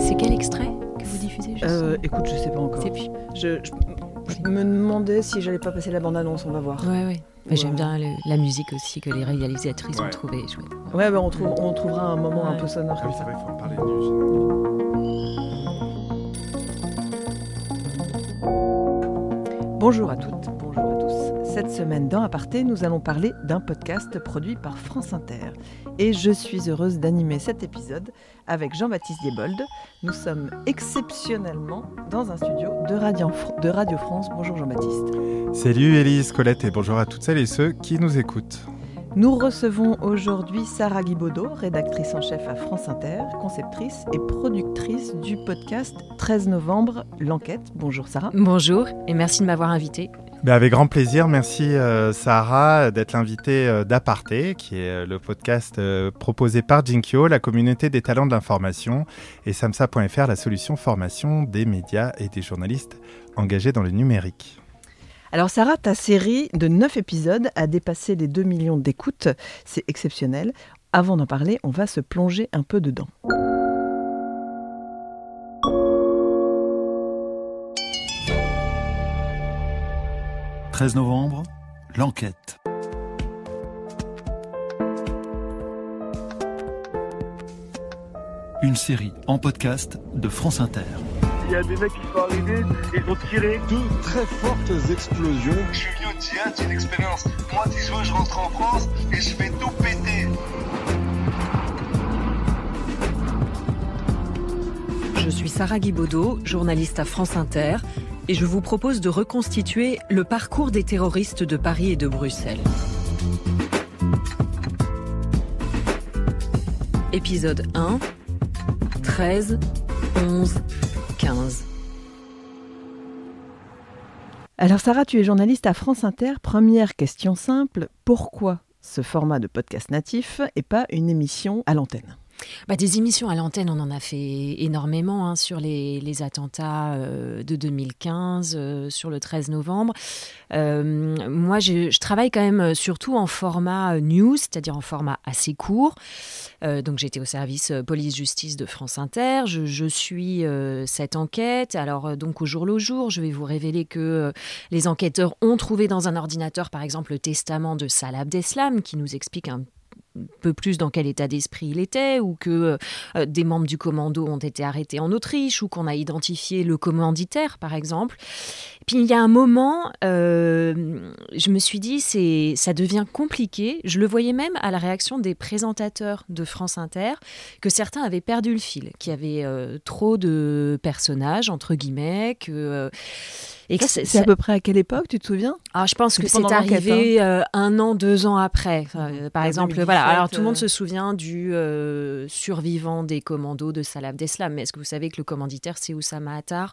C'est quel extrait que vous diffusez je Euh, écoute, je sais pas encore. Je, je- je me demandais si j'allais pas passer la bande-annonce, on va voir. Ouais, ouais. Mais J'aime Ouais. bien le- la musique aussi que les réalisatrices ont Ouais. trouvé chouette. Ouais, bah, on, trouve, on trouvera un moment un peu sonore comme oui, c'est ça. vrai, il faut en parler du Bonjour à toutes, bonjour à tous. Cette semaine dans Aparté, nous allons parler d'un podcast produit par France Inter. Et je suis heureuse d'animer cet épisode avec Jean-Baptiste Diebold. Nous sommes exceptionnellement dans un studio de Radio, France. Bonjour Jean-Baptiste. Salut Élise, Colette et bonjour à toutes celles et ceux qui nous écoutent. Nous recevons aujourd'hui Sarah Guibaudot, rédactrice en chef à France Inter, conceptrice et productrice du podcast 13 novembre, L'Enquête. Bonjour Sarah. Bonjour et merci de m'avoir invité. Ben, avec grand plaisir, merci euh, Sarah d'être l'invitée euh, d'Aparté, qui est euh, le podcast euh, proposé par Jinkyo, la communauté des talents de l'information, et samsa.fr, la solution formation des médias et des journalistes engagés dans le numérique. Alors Sarah, ta série de 9 épisodes a dépassé les 2 millions d'écoutes. C'est exceptionnel. Avant d'en parler, on va se plonger un peu dedans. « 13 novembre, l'enquête. Une série en podcast de France Inter. Il y a des mecs qui sont arrivés, ils ont tiré. deux très fortes explosions. Je suis théâtre, une expérience. Moi, si je veux, je rentre en France et je fais tout péter. Je suis Sarah Guibaudot, journaliste à France Inter, et je vous propose de reconstituer le parcours des terroristes de Paris et de Bruxelles. Épisode 1, 13, 11, 15. Alors Sarah, tu es journaliste à France Inter. Première question simple, pourquoi ce format de podcast natif et pas une émission à l'antenne? Bah, des émissions à l'antenne, on en a fait énormément hein, sur les, attentats euh, de 2015, euh, sur le 13 novembre. Euh, moi, je, travaille quand même surtout en format news, c'est-à-dire en format assez court. Donc, j'étais au service police-justice de France Inter. Je, je suis cette enquête. Alors, donc, au jour le jour, je vais vous révéler que les enquêteurs ont trouvé dans un ordinateur, par exemple, le testament de Salah Abdeslam, qui nous explique un peu plus dans quel état d'esprit il était, ou que euh, des membres du commando ont été arrêtés en Autriche, ou qu'on a identifié le commanditaire, par exemple. Puis il y a un moment, euh, je me suis dit, c'est, ça devient compliqué. Je le voyais même à la réaction des présentateurs de France Inter, que certains avaient perdu le fil, qu'il y avait euh, trop de personnages, entre guillemets, que... et c'est- à peu près à quelle époque, tu te souviens? Ah, je pense que c'est l'enquête, arrivé euh, un an, deux ans après. Euh, par En exemple, 2017, voilà. Alors tout le monde se souvient du euh, survivant des commandos de Salah Abdeslam. Mais est-ce que vous savez que le commanditaire, c'est Oussama Attar?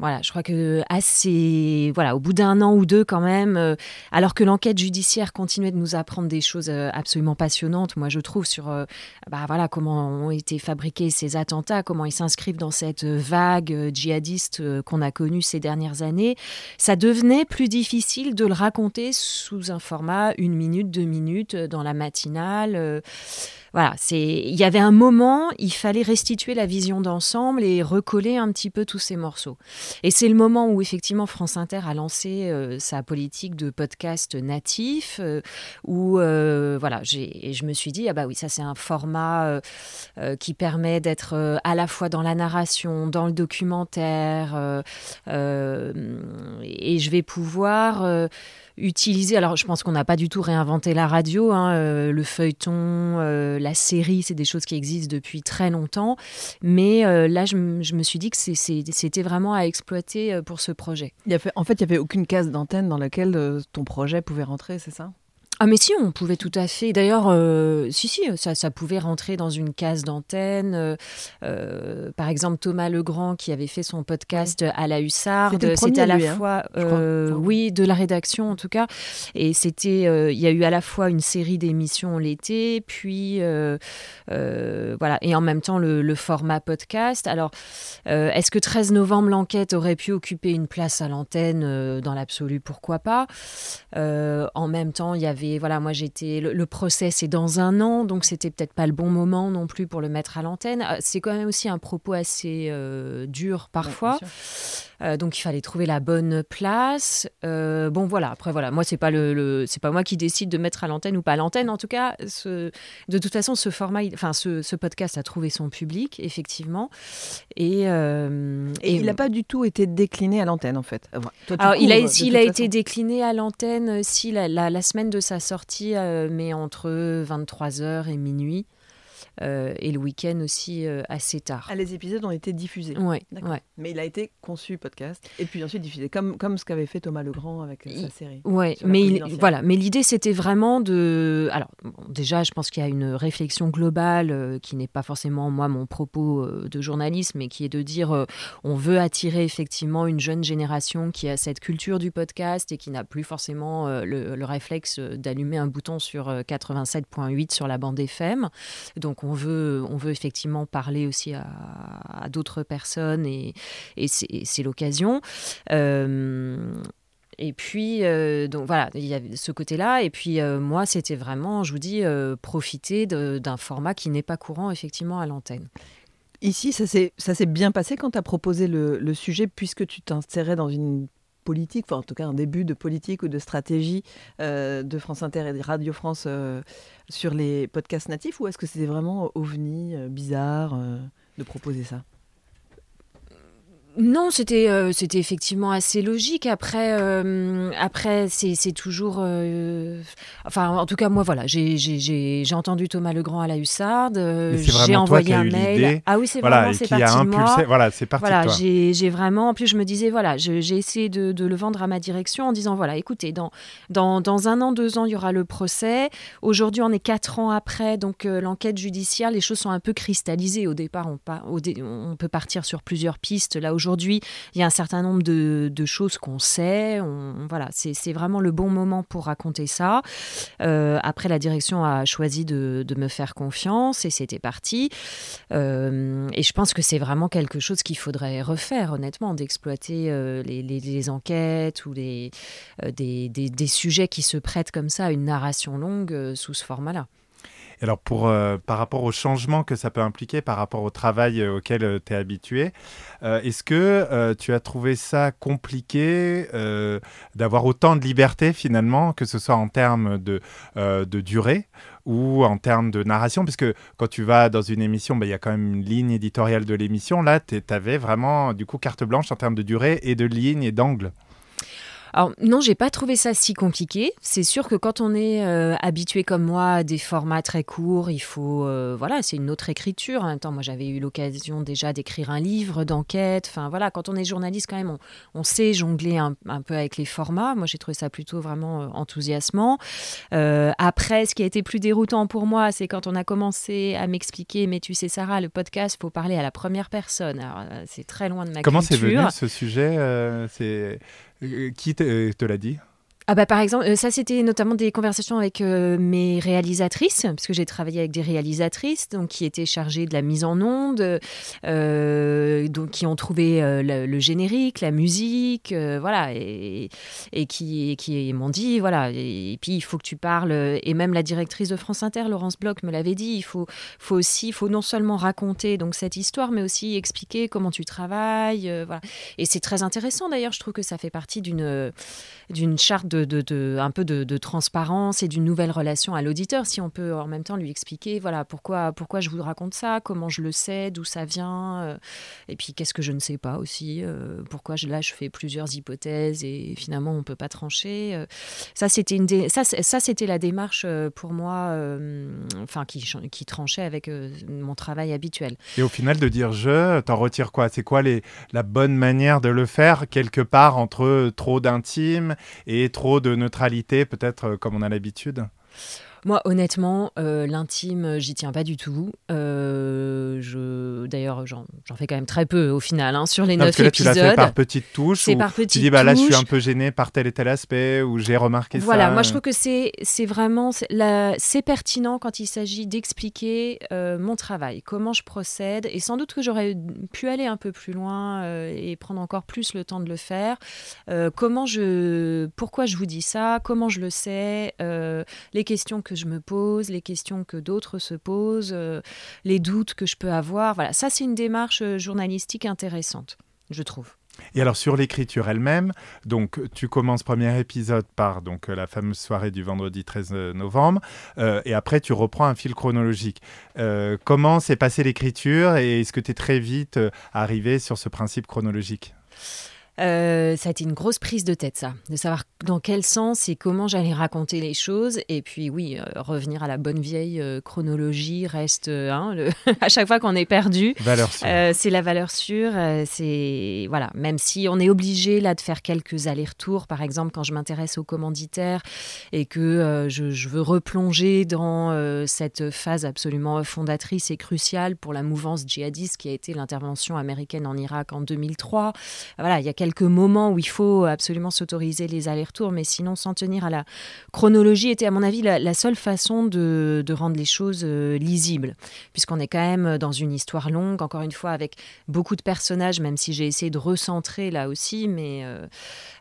Voilà, je crois que assez, voilà, au bout d'un an ou deux quand même, euh, alors que l'enquête judiciaire continuait de nous apprendre des choses euh, absolument passionnantes, moi je trouve sur, euh, bah voilà, comment ont été fabriqués ces attentats, comment ils s'inscrivent dans cette vague djihadiste qu'on a connue ces dernières années, ça devenait plus difficile de le raconter sous un format une minute, deux minutes dans la matinale. Voilà, c'est il y avait un moment, il fallait restituer la vision d'ensemble et recoller un petit peu tous ces morceaux. Et c'est le moment où effectivement France Inter a lancé euh, sa politique de podcast natif, euh, où euh, voilà, j'ai je me suis dit ah bah oui ça c'est un format euh, qui permet d'être à la fois dans la narration, dans le documentaire, et je vais pouvoir utiliser. Alors, je pense qu'on n'a pas du tout réinventé la radio. hein, euh, le feuilleton, euh, la série, c'est des choses qui existent depuis très longtemps. Mais euh, là, je, me suis dit que c'était vraiment à exploiter pour ce projet. Il y avait- En fait, il n'y avait aucune case d'antenne dans laquelle ton projet pouvait rentrer, c'est ça? Ah mais si, on pouvait tout à fait. D'ailleurs, euh, si, si, ça, ça pouvait rentrer dans une case d'antenne. Euh, euh, par exemple, Thomas Legrand, qui avait fait son podcast à la Hussarde, C'était à la lui, hein, fois, oui, de la rédaction en tout cas. Et c'était, il y a eu à la fois une série d'émissions l'été, puis voilà, et en même temps le, le format podcast. Alors, est-ce que 13 novembre, l'enquête aurait pu occuper une place à l'antenne? Dans l'absolu, pourquoi pas? En même temps, il y avait, voilà, moi j'étais, le, le procès c'est dans un an, donc c'était peut-être pas le bon moment non plus pour le mettre à l'antenne. Euh, C'est quand même aussi un propos assez euh, dur parfois. Euh, donc il fallait trouver la bonne place. Euh, bon voilà, après voilà, moi c'est pas le, le- c'est pas moi qui décide de mettre à l'antenne ou pas à l'antenne. En tout cas, ce, de toute façon, ce format, enfin ce, ce podcast a trouvé son public effectivement. Et, euh, Et il n'a pas du tout été décliné à l'antenne, en fait. Enfin, toi, tu alors, il a, façon. été décliné à l'antenne, si la, la- la semaine de sa sortie, mais entre 23h et minuit, et le week-end aussi euh, assez tard. Ah, les épisodes ont été diffusés. Ouais, ouais. Mais il a été conçu podcast et puis ensuite diffusé, comme, comme ce qu'avait fait Thomas Legrand avec euh, sa Il- série. Ouais, mais il- voilà, mais l'idée c'était vraiment de. Alors bon, déjà, je pense qu'il y a une réflexion globale euh, qui n'est pas forcément moi mon propos euh, de journaliste, mais qui est de dire euh, on veut attirer effectivement une jeune génération qui a cette culture du podcast et qui n'a plus forcément euh, le, le réflexe euh, d'allumer un bouton sur euh, 87.8 sur la bande FM. Donc on veut, on veut effectivement parler aussi à, d'autres personnes et, c'est l'occasion. Euh, et puis, euh, donc voilà, il y avait ce côté-là. Et puis, euh, moi, c'était vraiment, je vous dis, profiter d'un format qui n'est pas courant, effectivement, à l'antenne. Ici, ça s'est ça s'est bien passé quand tu as proposé le, le sujet, puisque tu t'insérais dans une politique, enfin en tout cas un début de politique ou de stratégie euh, de France Inter et de Radio France euh, sur les podcasts natifs, ou est-ce que c'était vraiment ovni, euh, bizarre euh, de proposer ça? Non, c'était euh, c'était effectivement assez logique. Après, euh, après c'est c'est toujours. euh, enfin, en tout cas, moi, voilà, j'ai j'ai- j'ai j'ai entendu Thomas Legrand à la Hussarde. j'ai envoyé un mail. Ah oui, c'est Voilà, vraiment c'est qui a parti de moi. impulsé. Voilà, c'est parti Voilà, j'ai j'ai vraiment. En plus, je me disais, voilà, j'ai essayé de, de le vendre à ma direction en disant, voilà, écoutez, dans, dans, dans un an, deux ans, il y aura le procès. Aujourd'hui, on est quatre ans après, donc l'enquête judiciaire, les choses sont un peu cristallisées. Au départ, on, pa- au dé- on peut partir sur plusieurs pistes. Là, aujourd'hui, il y a un certain nombre de, choses qu'on sait. On, voilà, c'est vraiment le bon moment pour raconter ça. Euh, après, la direction a choisi de, me faire confiance et c'était parti. Euh, et je pense que c'est vraiment quelque chose qu'il faudrait refaire, honnêtement, d'exploiter euh, les, enquêtes ou les, des, sujets qui se prêtent comme ça à une narration longue sous ce format-là. Et Alors, pour, euh, par rapport au changement que ça peut impliquer, par rapport au travail euh, auquel tu es habitué, euh, est-ce que euh, tu as trouvé ça compliqué euh, d'avoir autant de liberté finalement, que ce soit en termes de, euh, de durée ou en termes de narration? Parce que quand tu vas dans une émission, bah, il y a quand même une ligne éditoriale de l'émission. Là, tu avais vraiment du coup carte blanche en termes de durée et de ligne et d'angle. Alors non, j'ai pas trouvé ça si compliqué. C'est sûr que quand on est euh, habitué comme moi à des formats très courts, il faut euh, voilà, c'est une autre écriture. En même temps, moi j'avais eu l'occasion déjà d'écrire un livre d'enquête. Enfin voilà, quand on est journaliste quand même, on, on sait jongler un, un peu avec les formats. Moi j'ai trouvé ça plutôt vraiment euh, enthousiasmant. Euh, après, ce qui a été plus déroutant pour moi, c'est quand on a commencé à m'expliquer, mais tu sais Sarah, le podcast, faut parler à la première personne. Alors c'est très loin de ma Comment c'est culture. venu ce sujet C'est qui te, te l'a dit? Ah bah par exemple, euh, ça c'était notamment des conversations avec euh, mes réalisatrices, parce que j'ai travaillé avec des réalisatrices donc, qui étaient chargées de la mise en onde, euh, donc, qui ont trouvé le, générique, la musique, voilà, et, qui, qui m'ont dit, voilà, et, puis il faut que tu parles, et même la directrice de France Inter, Laurence Bloch, me l'avait dit, il faut, faut aussi, faut non seulement raconter donc, cette histoire, mais aussi expliquer comment tu travailles, voilà. Et c'est très intéressant d'ailleurs, je trouve que ça fait partie d'une charte de, de- un peu de, transparence et d'une nouvelle relation à l'auditeur. Si on peut en même temps lui expliquer, voilà, pourquoi, pourquoi je vous raconte ça, comment je le sais, d'où ça vient, euh, et puis qu'est-ce que je ne sais pas aussi, euh, pourquoi là je fais plusieurs hypothèses et finalement on peut pas trancher. euh. ça c'était une ça, ça c'était la démarche pour moi, enfin qui, qui tranchait avec mon travail habituel. Et au final, de dire je, t'en retires quoi? C'est quoi les, la bonne manière de le faire, quelque part entre trop d'intime et trop de neutralité, peut-être euh, comme on a l'habitude? Moi, honnêtement, euh, l'intime, j'y tiens pas du tout. Euh, je, d'ailleurs, j'en, fais quand même très peu au final hein, sur les là, épisodes. Tu l'as fait par petites touches. C'est ou par petites Tu dis, bah là, je suis un peu gêné par tel et tel aspect, ou j'ai remarqué ça. Voilà, moi je trouve que c'est, c'est vraiment c'est, pertinent quand il s'agit d'expliquer euh, mon travail, comment je procède, et sans doute que j'aurais pu aller un peu plus loin euh, et prendre encore plus le temps de le faire. Euh, comment je, pourquoi je vous dis ça, comment je le sais, euh, les questions que je me pose, les questions que d'autres se posent, euh, les doutes que je peux avoir. Voilà, ça c'est une démarche euh, journalistique intéressante, je trouve. Et alors sur l'écriture elle-même, donc tu commences premier épisode par donc euh, la fameuse soirée du vendredi 13 novembre, et après tu reprends un fil chronologique. Comment s'est passée l'écriture et est-ce que tu es très vite arrivé sur ce principe chronologique? Euh, ça a été une grosse prise de tête, ça, de savoir dans quel sens et comment j'allais raconter les choses. Et puis, oui, euh, revenir à la bonne vieille euh, chronologie reste, hein, le- à chaque fois qu'on est perdu, c'est la valeur sûre. c'est voilà, même si on est obligé là de faire quelques allers-retours, par exemple quand je m'intéresse aux commanditaires et que je, je veux replonger dans cette phase absolument fondatrice et cruciale pour la mouvance djihadiste qui a été l'intervention américaine en Irak en 2003. Voilà, il y a quelques moments où il faut absolument s'autoriser les allers-retours, mais sinon s'en tenir à la chronologie était à mon avis la, seule façon de, rendre les choses euh, lisibles, puisqu'on est quand même dans une histoire longue, encore une fois avec beaucoup de personnages, même si j'ai essayé de recentrer là aussi, mais euh,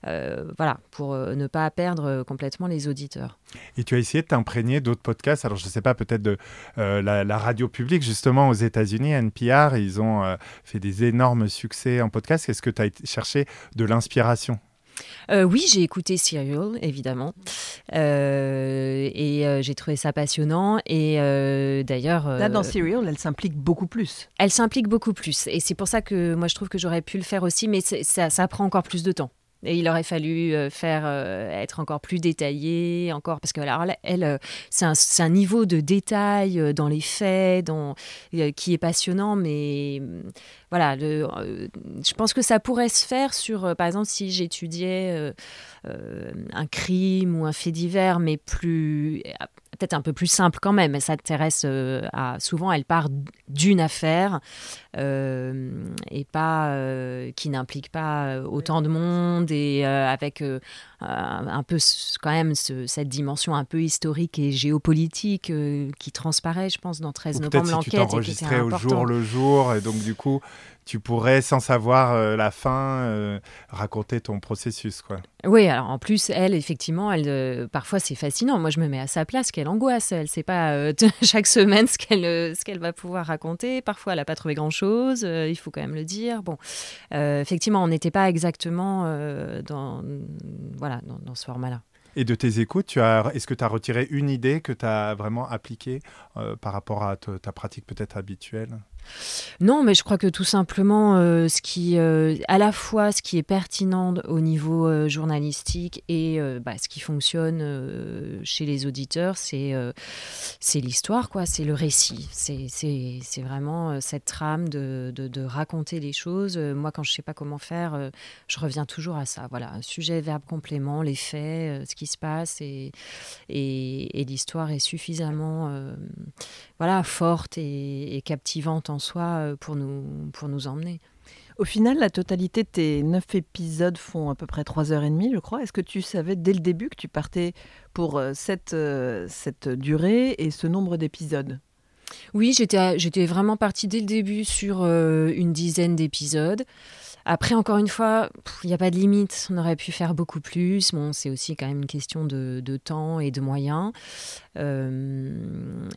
euh, voilà, pour ne pas perdre complètement les auditeurs. Et tu as essayé de t'imprégner d'autres podcasts. Alors, je ne sais pas, peut-être de euh, la, la radio publique, justement, aux États-Unis, NPR, ils ont euh, fait des énormes succès en podcast. Est-ce que tu as été chercher de l'inspiration? Euh, oui, j'ai écouté Serial, évidemment, Euh, et euh, j'ai trouvé ça passionnant. Et euh, d'ailleurs, Là, dans Serial, elle s'implique beaucoup plus. elle s'implique beaucoup plus. Et c'est pour ça que moi, je trouve que j'aurais pu le faire aussi, mais ça prend encore plus de temps. Et il aurait fallu euh, faire euh, être encore plus détaillé, encore parce que alors, elle, euh, c'est un, un niveau de détail dans les faits, dans, qui est passionnant. Mais euh, voilà, je pense que ça pourrait se faire sur, par exemple, si j'étudiais un crime ou un fait divers, mais plus peut-être un peu plus simple quand même. Elle s'intéresse euh, à souvent, elle part d'une affaire euh, et pas euh, qui n'implique pas euh, autant de monde et avec un peu quand même ce- cette dimension un peu historique et géopolitique qui transparaît, je pense, dans 13 Ou novembre peut-être si tu l'enquête et qui était t'enregistrais au jour le jour, et donc du coup, tu pourrais, sans savoir euh, la fin, euh, raconter ton processus. Quoi. Oui, alors en plus, elle, effectivement, elle, euh, parfois c'est fascinant. Moi, je me mets à sa place, quelle angoisse. Elle ne sait pas chaque semaine ce qu'elle va pouvoir raconter. Parfois, elle n'a pas trouvé grand-chose, il faut quand même le dire. Bon, effectivement, on n'était pas exactement dans, voilà, dans, dans ce format-là. Et de tes écoutes, tu as, est-ce que tu as retiré une idée que tu as vraiment appliquée euh, par rapport à te- ta pratique peut-être habituelle? Non, mais je crois que tout simplement, euh, ce qui, euh, à la fois ce qui est pertinent au niveau euh, journalistique et bah, ce qui fonctionne chez les auditeurs, c'est l'histoire, quoi. C'est le récit. C'est vraiment cette trame de, de- raconter les choses. Moi, quand je sais pas comment faire, je reviens toujours à ça. Voilà, sujet, verbe, complément, les faits, ce qui se passe et, et, l'histoire est suffisamment voilà, forte et, captivante soi euh, pour nous, pour nous emmener. Au final, la totalité de tes neuf épisodes font à peu près trois heures et demie, je crois. Est-ce que tu savais dès le début que tu partais pour euh, cette, euh, cette durée et ce nombre d'épisodes? Oui, j'étais vraiment partie dès le début sur une dizaine d'épisodes. Après, encore une fois, il n'y a pas de limite. On aurait pu faire beaucoup plus. Bon, c'est aussi quand même une question de, temps et de moyens. Euh,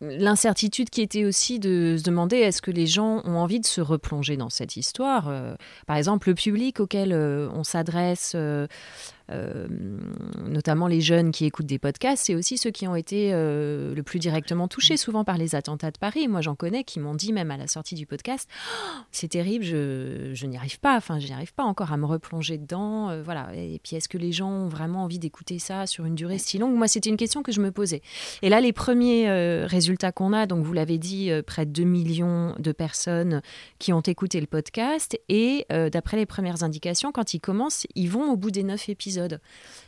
L'incertitude qui était aussi de se demander est-ce que les gens ont envie de se replonger dans cette histoire? Euh, par exemple, le public auquel euh, on s'adresse, euh, notamment les jeunes qui écoutent des podcasts, c'est aussi ceux qui ont été euh, le plus directement touchés, souvent par les attentats de Paris. Moi, j'en connais qui m'ont dit, même à la sortie du podcast, Oh, c'est terrible, je, n'y arrive pas, enfin, je n'y arrive pas encore à me replonger dedans. euh, voilà. Et puis, est-ce que les gens ont vraiment envie d'écouter ça sur une durée si longue? Moi, c'était une question que je me posais. Et là, les premiers résultats qu'on a, donc vous l'avez dit, près de 2 millions de personnes qui ont écouté le podcast. Et d'après les premières indications, quand ils commencent, ils vont au bout des 9 épisodes.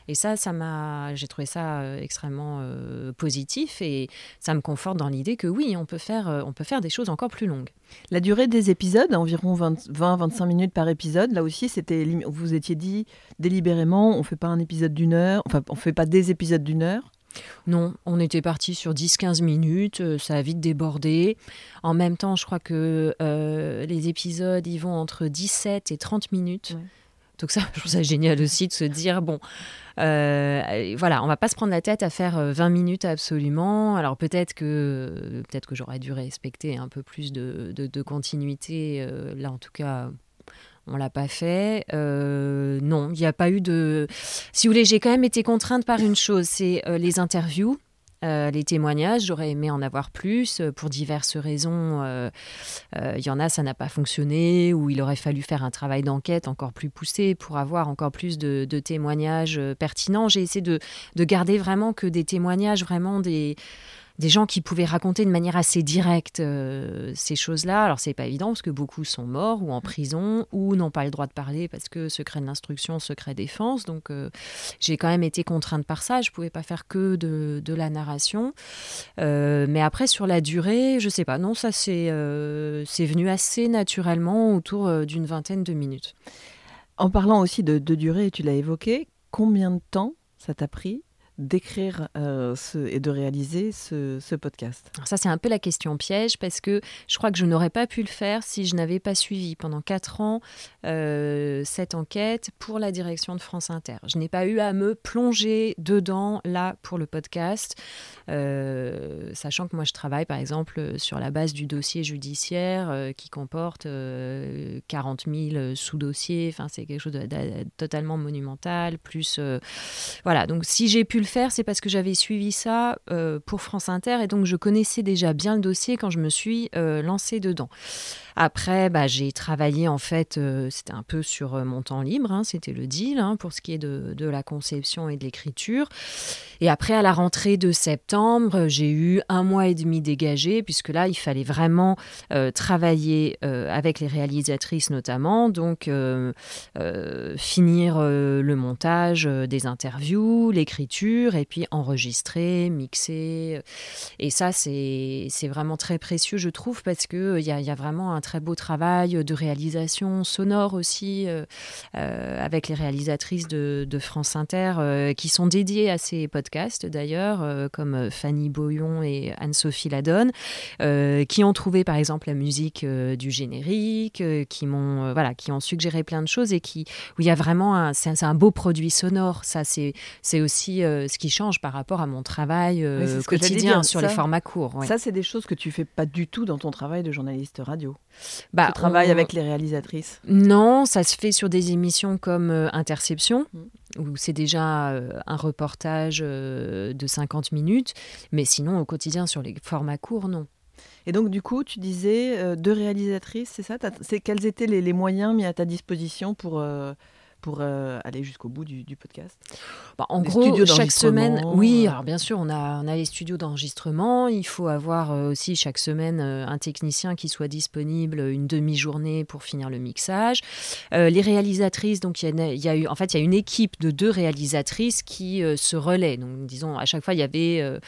Et ça, ça m'a, j'ai trouvé ça euh, extrêmement euh, positif et ça me conforte dans l'idée que oui, on peut faire, euh, on peut faire des choses encore plus longues. La durée des épisodes, environ 20-25 minutes par épisode, là aussi, c'était, vous étiez dit délibérément, on fait pas un épisode d'une heure, enfin, on fait pas des épisodes d'une heure? Non, on était parti sur 10-15 minutes, ça a vite débordé. En même temps, je crois que euh, les épisodes, ils vont entre 17 et 30 minutes. Donc ça, je trouve ça génial aussi de se dire, bon, euh, voilà, on va pas se prendre la tête à faire 20 minutes absolument. Alors peut-être que, peut-être que j'aurais dû respecter un peu plus de, continuité. là, en tout cas, on l'a pas fait. Euh, non, il n'y a pas eu de. Si vous voulez, j'ai quand même été contrainte par une chose, c'est euh, les interviews. Euh, les témoignages, j'aurais aimé en avoir plus pour diverses raisons. Il y en a, ça n'a pas fonctionné, ou il aurait fallu faire un travail d'enquête encore plus poussé pour avoir encore plus de, témoignages pertinents. J'ai essayé de, garder vraiment que des témoignages, vraiment des, des gens qui pouvaient raconter de manière assez directe euh, ces choses-là. Alors c'est pas évident parce que beaucoup sont morts ou en prison ou n'ont pas le droit de parler parce que secret de l'instruction, secret défense. Donc euh, j'ai quand même été contrainte par ça. Je pouvais pas faire que de, la narration. Euh, mais après sur la durée, je sais pas. Non, ça c'est c'est venu assez naturellement autour d'une vingtaine de minutes. En parlant aussi de, de durée, tu l'as évoqué. Combien de temps ça t'a pris d'écrire euh, et de réaliser ce, podcast Alors Ça, c'est un peu la question piège parce que je crois que je n'aurais pas pu le faire si je n'avais pas suivi pendant quatre ans euh, cette enquête pour la direction de France Inter. Je n'ai pas eu à me plonger dedans là pour le podcast, euh, sachant que moi je travaille par exemple sur la base du dossier judiciaire qui comporte 40 000 sous-dossiers. Enfin, c'est quelque chose de, de, totalement monumental. Plus, voilà. Donc, si j'ai pu le faire, c'est parce que j'avais suivi ça euh, pour France Inter et donc je connaissais déjà bien le dossier quand je me suis euh, lancée dedans. Après, bah, j'ai travaillé en fait, euh, c'était un peu sur mon temps libre, hein, c'était le deal hein, pour ce qui est de, la conception et de l'écriture. Et après, à la rentrée de septembre, j'ai eu un mois et demi dégagé, puisque là, il fallait vraiment travailler avec les réalisatrices notamment, donc finir le montage des interviews, l'écriture, et puis enregistrer, mixer. Et ça, c'est vraiment très précieux, je trouve, parce qu'il y, a, y a vraiment un très beau travail de réalisation sonore aussi euh, euh, avec les réalisatrices de, France Inter euh, qui sont dédiées à ces podcasts d'ailleurs, comme Fanny Boyon et Anne-Sophie Ladonne, qui ont trouvé par exemple la musique du générique, qui m'ont voilà, qui ont suggéré plein de choses et qui où il y a vraiment un, c'est un, beau produit sonore. Ça c'est aussi ce qui change par rapport à mon travail quotidien sur les formats courts. Ça c'est des choses que tu fais pas du tout dans ton travail de journaliste radio. Bah, tu travailles avec les réalisatrices Non, ça se fait sur des émissions comme euh, Interception, mm. où c'est déjà euh, un reportage euh, de 50 minutes, mais sinon au quotidien sur les formats courts, non. Et donc, du coup, tu disais deux réalisatrices, c'est ça? C'est, Quels étaient les, les, moyens mis à ta disposition pour, pour euh, aller jusqu'au bout du, podcast bah, En gros, chaque semaine, oui, euh. alors bien sûr, on a, on a les studios d'enregistrement. Il faut avoir euh, aussi chaque semaine un technicien qui soit disponible une demi-journée pour finir le mixage. les réalisatrices, donc il y, y, a eu, en fait, il y a une équipe de deux réalisatrices qui se relaient. Donc, disons, à chaque fois, il y avait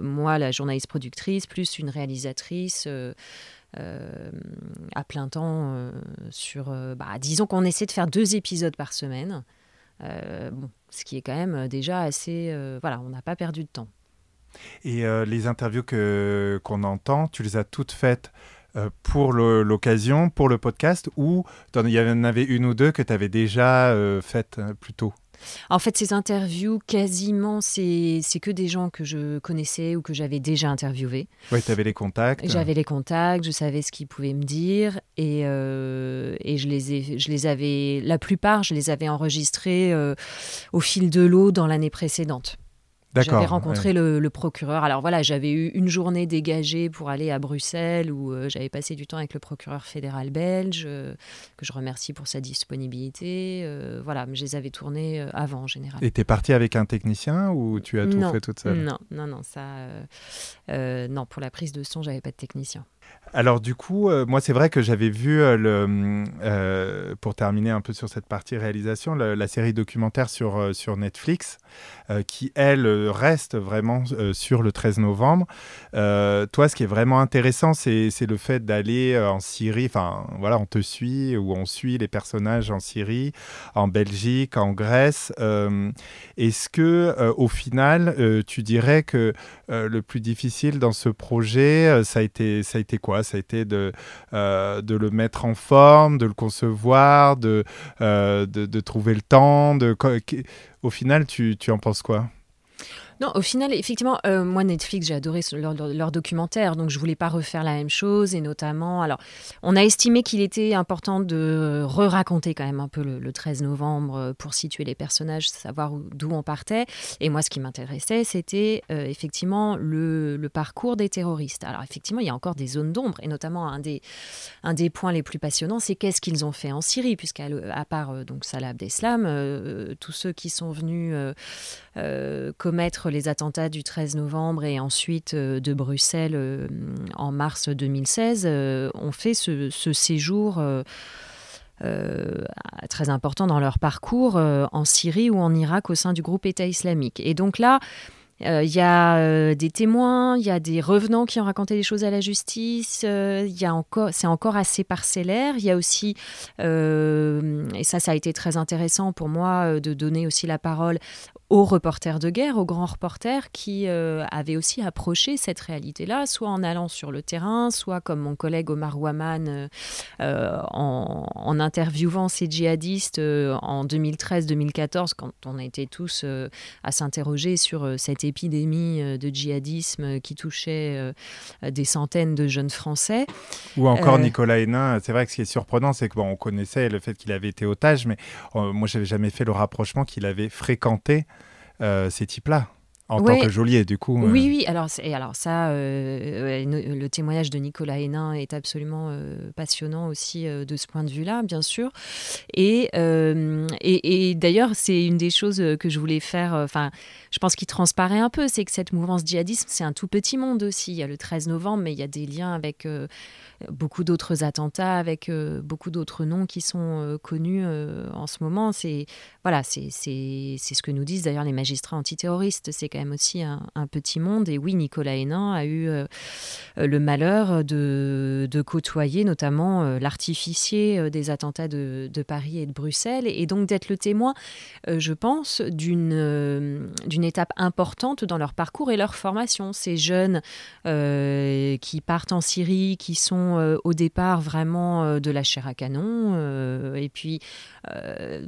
moi, la journaliste productrice, plus une réalisatrice. Euh, à plein temps euh, sur. Euh, bah, disons qu'on essaie de faire deux épisodes par semaine. bon, ce qui est quand même déjà assez. voilà, on n'a pas perdu de temps. Et les interviews que qu'on entend, tu les as toutes faites pour l'occasion, pour le podcast, ou il y en avait une ou deux que tu avais déjà faites plus tôt? En fait, ces interviews, quasiment, c'est que des gens que je connaissais ou que j'avais déjà interviewés. Oui, tu avais les contacts. J'avais les contacts, je savais ce qu'ils pouvaient me dire et, euh, et je, les ai, je les avais, la plupart, je les avais enregistrés euh, au fil de l'eau dans l'année précédente. J'avais rencontré le, procureur. Alors voilà, j'avais eu une journée dégagée pour aller à Bruxelles où euh, j'avais passé du temps avec le procureur fédéral belge, euh, que je remercie pour sa disponibilité. Euh, voilà, mais je les avais tournés avant en général. Et tu es parti avec un technicien ou tu as tout fait toute seule? Non, non, non, ça, non, pour la prise de son, j'avais pas de technicien. Alors du coup, euh, moi c'est vrai que j'avais vu euh, le, euh, pour terminer un peu sur cette partie réalisation, la série documentaire sur, sur Netflix, qui elle reste vraiment sur le 13 novembre. Toi, ce qui est vraiment intéressant, c'est le fait d'aller en Syrie. Enfin, voilà, on te suit ou on suit les personnages en Syrie, en Belgique, en Grèce. Est-ce que au final, tu dirais que le plus difficile dans ce projet, ça a été, ça a été quoi? Ça a été de, euh, de le mettre en forme, de le concevoir, de, euh, de, trouver le temps. Au final, tu, tu en penses quoi? Non, au final, effectivement, euh, moi, Netflix, j'ai adoré leur, leur- documentaire, donc je voulais pas refaire la même chose, et notamment, alors, on a estimé qu'il était important de re-raconter quand même un peu le, le 13 novembre euh, pour situer les personnages, savoir où- d'où on partait, et moi, ce qui m'intéressait, c'était euh, effectivement le, parcours des terroristes. Alors, effectivement, il y a encore des zones d'ombre, et notamment un des, points les plus passionnants, c'est qu'est-ce qu'ils ont fait en Syrie, puisqu'à à part donc Salah Abdeslam, tous ceux qui sont venus euh, les attentats du 13 novembre et ensuite euh, de Bruxelles euh, en mars 2016 euh, ont fait ce, séjour. très important dans leur parcours en Syrie ou en Irak au sein du groupe État islamique. Et donc là, euh, il y a euh, des témoins, il y a des revenants qui ont raconté des choses à la justice. euh, Il a encore, c'est encore assez parcellaire. Il y a aussi, euh, et ça, ça a été très intéressant pour moi euh, de donner aussi la parole aux reporters de guerre, aux grands reporters qui euh, avaient aussi approché cette réalité-là, soit en allant sur le terrain, soit comme mon collègue Omar Waman euh, euh, en, interviewant ces djihadistes euh, en 2013-2014, quand on était tous euh, à s'interroger sur euh, cette euh, de djihadisme qui touchait euh, des centaines de jeunes Français. Ou encore Euh. Nicolas Hénin. C'est vrai que ce qui est surprenant, c'est que bon, on connaissait le fait qu'il avait été otage, mais moi, j'avais jamais fait le rapprochement qu'il avait fréquenté ces types-là en Ouais. tant que geôlier, du coup. euh. Oui, oui, alors, et alors ça, euh, le témoignage de Nicolas Hénin est absolument euh, passionnant aussi euh, de ce point de vue-là, bien sûr. Et, et, et d'ailleurs, c'est une des choses que je voulais faire, enfin, je pense qu'il transparaît un peu, c'est que cette mouvance djihadisme, c'est un tout petit monde aussi. Il y a le 13 novembre, mais il y a des liens avec beaucoup d'autres attentats, avec beaucoup d'autres noms qui sont connus en ce moment. C'est voilà, c'est ce que nous disent d'ailleurs les magistrats antiterroristes. C'est quand même aussi un, petit monde. Et oui, Nicolas Hénin a eu euh, le malheur de, côtoyer notamment euh, l'artificier euh, des attentats de, de Paris et de Bruxelles, et donc d'être le témoin, je pense, d'une d'une étape importante dans leur parcours et leur formation. Ces jeunes qui partent en Syrie, qui sont au départ vraiment de la chair à canon, et puis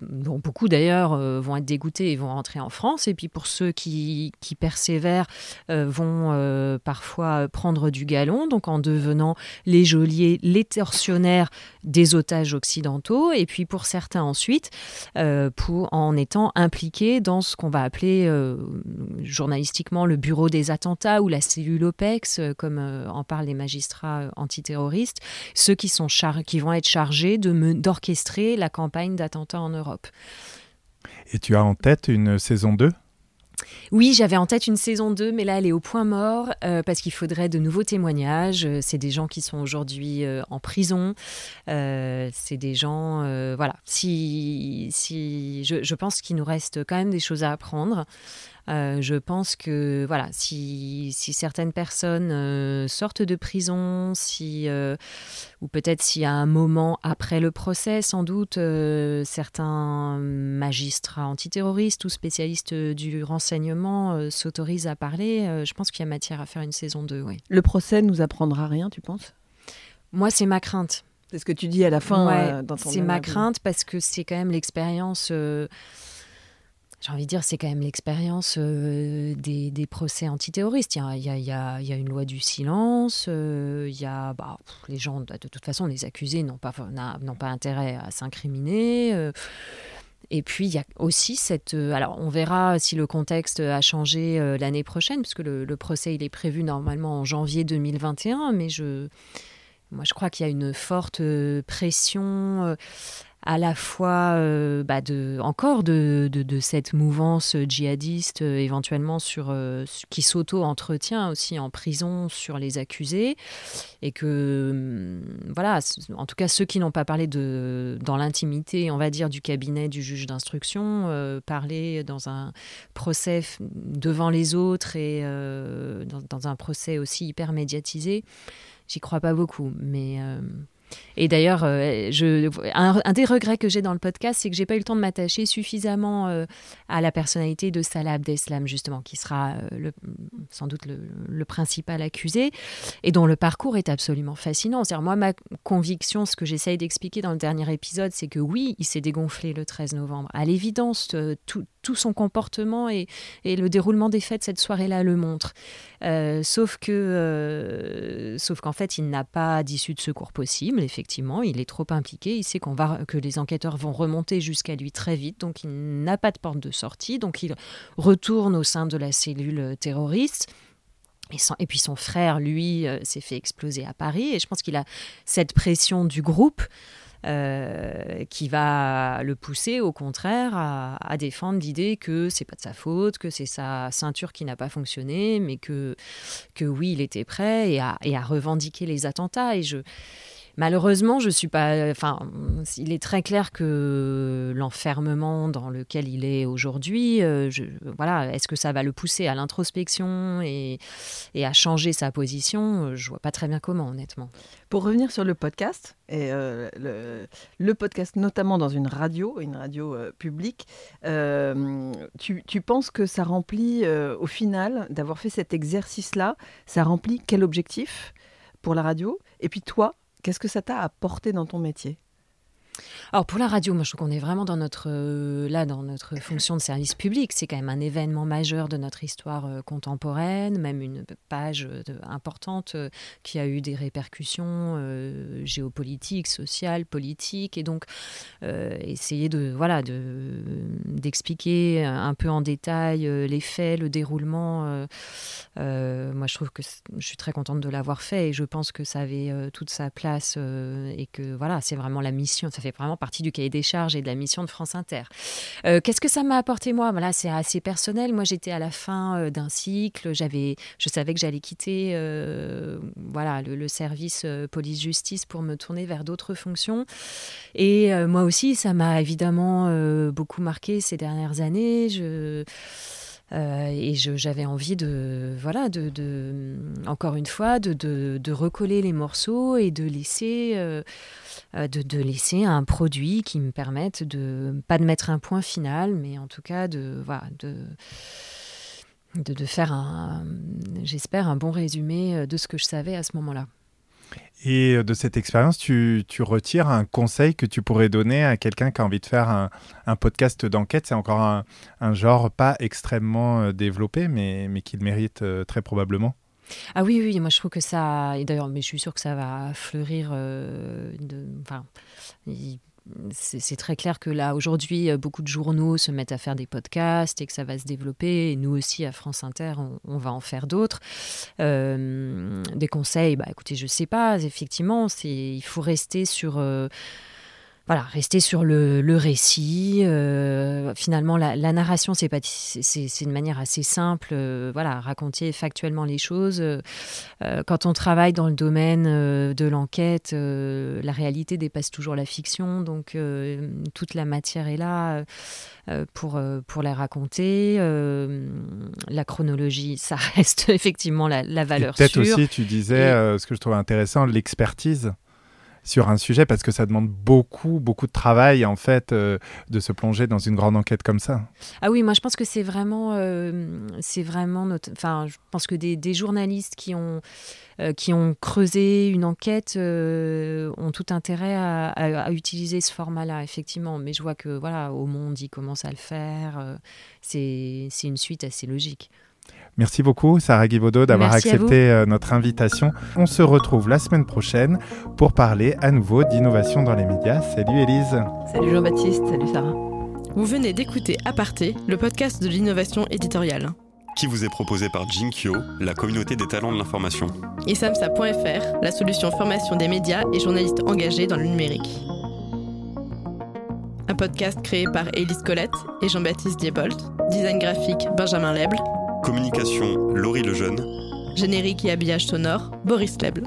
dont beaucoup d'ailleurs vont être dégoûtés et vont rentrer en France, et puis pour ceux qui, qui persévèrent, euh, vont euh, parfois prendre du galon, donc en devenant les geôliers, les tortionnaires des otages occidentaux, et puis pour certains ensuite, euh, en étant impliqués dans ce qu'on va appeler journalistiquement le bureau des attentats ou la cellule OPEX, comme en parlent les magistrats antiterroristes, ceux qui, sont qui vont être chargés d'orchestrer la campagne d'attentats en Europe. Et tu as en tête une saison 2 Oui, j'avais en tête une saison 2, mais là, elle est au point mort euh, parce qu'il faudrait de nouveaux témoignages. Euh, C'est des gens qui sont aujourd'hui euh, en prison. C'est des gens, voilà. Si, si, je pense qu'il nous reste quand même des choses à apprendre. Euh, je pense que voilà, si, si certaines personnes euh, sortent de prison, si euh, ou peut-être s'il y a un moment après le procès, sans doute certains magistrats antiterroristes ou spécialistes du renseignement s'autorisent à parler. je pense qu'il y a matière à faire une saison 2, oui. Le procès nous apprendra rien, tu penses? Moi, c'est ma crainte. C'est ce que tu dis à la fin Ouais, euh, c'est ma crainte parce que c'est quand même l'expérience. euh, j'ai envie de dire, c'est quand même l'expérience euh, des, des procès antiterroristes. Il y a, y a- y a- une loi du silence. euh, il y a, bah, les gens, de toute façon, les accusés n'ont pas, n'ont pas intérêt à s'incriminer. euh, et puis, il y a aussi cette... alors, on verra si le contexte a changé l'année prochaine, puisque le, le procès, il est prévu normalement en janvier 2021, mais je... Moi, je crois qu'il y a une forte pression. À la fois euh, bah, de, encore de, de, cette mouvance djihadiste euh, éventuellement sur, euh, qui s'auto-entretient aussi en prison sur les accusés. Et que hum, voilà en tout cas ceux qui n'ont pas parlé de dans l'intimité on va dire du cabinet du juge d'instruction parler dans un procès devant les autres et dans, dans un procès aussi hyper médiatisé j'y crois pas beaucoup. Mais et d'ailleurs, euh, un, des regrets que j'ai dans le podcast, c'est que j'ai pas eu le temps de m'attacher suffisamment euh, à la personnalité de Salah Abdeslam, justement, qui sera euh, sans doute le, principal accusé, et dont le parcours est absolument fascinant. C'est-à-dire, moi, ma conviction, ce que j'essaye d'expliquer dans le dernier épisode, c'est que oui, il s'est dégonflé le 13 novembre. À l'évidence, tout, tout son comportement et, et le déroulement des fêtes cette soirée-là le montrent. Euh, sauf que, euh, sauf qu'en fait, il n'a pas d'issue de secours possible. Effectivement, il est trop impliqué. Il sait qu'on va, que les enquêteurs vont remonter jusqu'à lui très vite, donc il n'a pas de porte de sortie. Donc il retourne au sein de la cellule terroriste. Et, et puis son frère, lui, euh, s'est fait exploser à Paris. Et je pense qu'il a cette pression du groupe euh, qui va le pousser, au contraire, à, défendre l'idée que c'est pas de sa faute, que c'est sa ceinture qui n'a pas fonctionné, mais que, que oui, il était prêt et à, et à revendiquer les attentats. Et je, malheureusement, je suis pas. Enfin, il est très clair que l'enfermement dans lequel il est aujourd'hui, euh, voilà, est-ce que ça va le pousser à l'introspection et, à changer sa position Je vois pas très bien comment, honnêtement. Pour revenir sur le podcast, et euh, le, podcast notamment dans une radio, une radio euh, publique, euh, tu, tu penses que ça remplit, euh, au final, d'avoir fait cet exercice-là, ça remplit quel objectif pour la radio? Et puis toi, qu'est-ce que ça t'a apporté dans ton métier? Alors pour la radio, moi je trouve qu'on est vraiment dans notre euh, là dans notre fonction de service public. C'est quand même un événement majeur de notre histoire euh, contemporaine, même une page euh, importante qui a eu des répercussions géopolitiques, sociales, politiques, et donc essayer de voilà de d'expliquer un peu en détail les faits, le déroulement. moi je trouve que je suis très contente de l'avoir fait et je pense que ça avait toute sa place et que voilà c'est vraiment la mission. Ça fait vraiment partie du cahier des charges et de la mission de France Inter. Euh, Qu'est-ce que ça m'a apporté moi? Voilà, c'est assez personnel. Moi, j'étais à la fin euh, d'un cycle. J'avais, je savais que j'allais quitter, euh, voilà, le, service police-justice pour me tourner vers d'autres fonctions. Et moi aussi, ça m'a évidemment beaucoup marqué ces dernières années. Je euh, et j'avais envie de, voilà, de, encore une fois, de, recoller les morceaux et de laisser, euh, euh, de, laisser un produit qui me permette de, pas de mettre un point final, mais en tout cas de, de, de, faire j'espère, un bon résumé de ce que je savais à ce moment-là. Et euh, de cette expérience, tu, tu retires un conseil que tu pourrais donner à quelqu'un qui a envie de faire un, un podcast d'enquête? C'est encore un, un genre pas extrêmement euh, développé, mais, mais qu'il mérite euh, très probablement. Ah oui, oui, moi je trouve que ça, et d'ailleurs, mais je suis sûre que ça va fleurir. de, enfin, c'est très clair que là, aujourd'hui, euh, beaucoup de journaux se mettent à faire des podcasts et que ça va se développer. Et nous aussi, à France Inter, on, va en faire d'autres. Euh, des conseils, bah écoutez, je sais pas, effectivement, il faut rester sur. euh, voilà, rester sur le, le récit. euh, finalement, la, la narration, c'est pas, c'est c'est une manière assez simple. euh, voilà, raconter factuellement les choses. Euh, quand on travaille dans le domaine de l'enquête, la réalité dépasse toujours la fiction. Donc, toute la matière est là pour, pour la raconter. La chronologie, ça reste effectivement la, valeur peut-être sûre. aussi, tu disais, Et- ce que je trouve intéressant, l'expertise sur un sujet, parce que ça demande beaucoup, beaucoup de travail, en fait, euh, de se plonger dans une grande enquête comme ça. Ah oui, moi je pense que c'est vraiment, euh, c'est vraiment notre, enfin, je pense que des, journalistes qui ont, euh, qui ont creusé une enquête ont tout intérêt à, à- utiliser ce format-là, effectivement. Mais je vois que voilà, au monde, ils commencent à le faire. c'est une suite assez logique. Merci beaucoup, Sarah Guivaudot, d'avoir accepté euh, notre invitation. On se retrouve la semaine prochaine pour parler à nouveau d'innovation dans les médias. Salut Élise. Salut Jean-Baptiste, salut Sarah. Vous venez d'écouter Aparté, le podcast de l'innovation éditoriale. qui vous est proposé par Jinkyo, la communauté des talents de l'information. Et samsa.fr, la solution formation des médias et journalistes engagés dans le numérique. podcast créé par Élise Colette et Jean-Baptiste Diebold. Design graphique Benjamin Leble. Communication Laurie Lejeune. Générique et habillage sonore Boris Leble.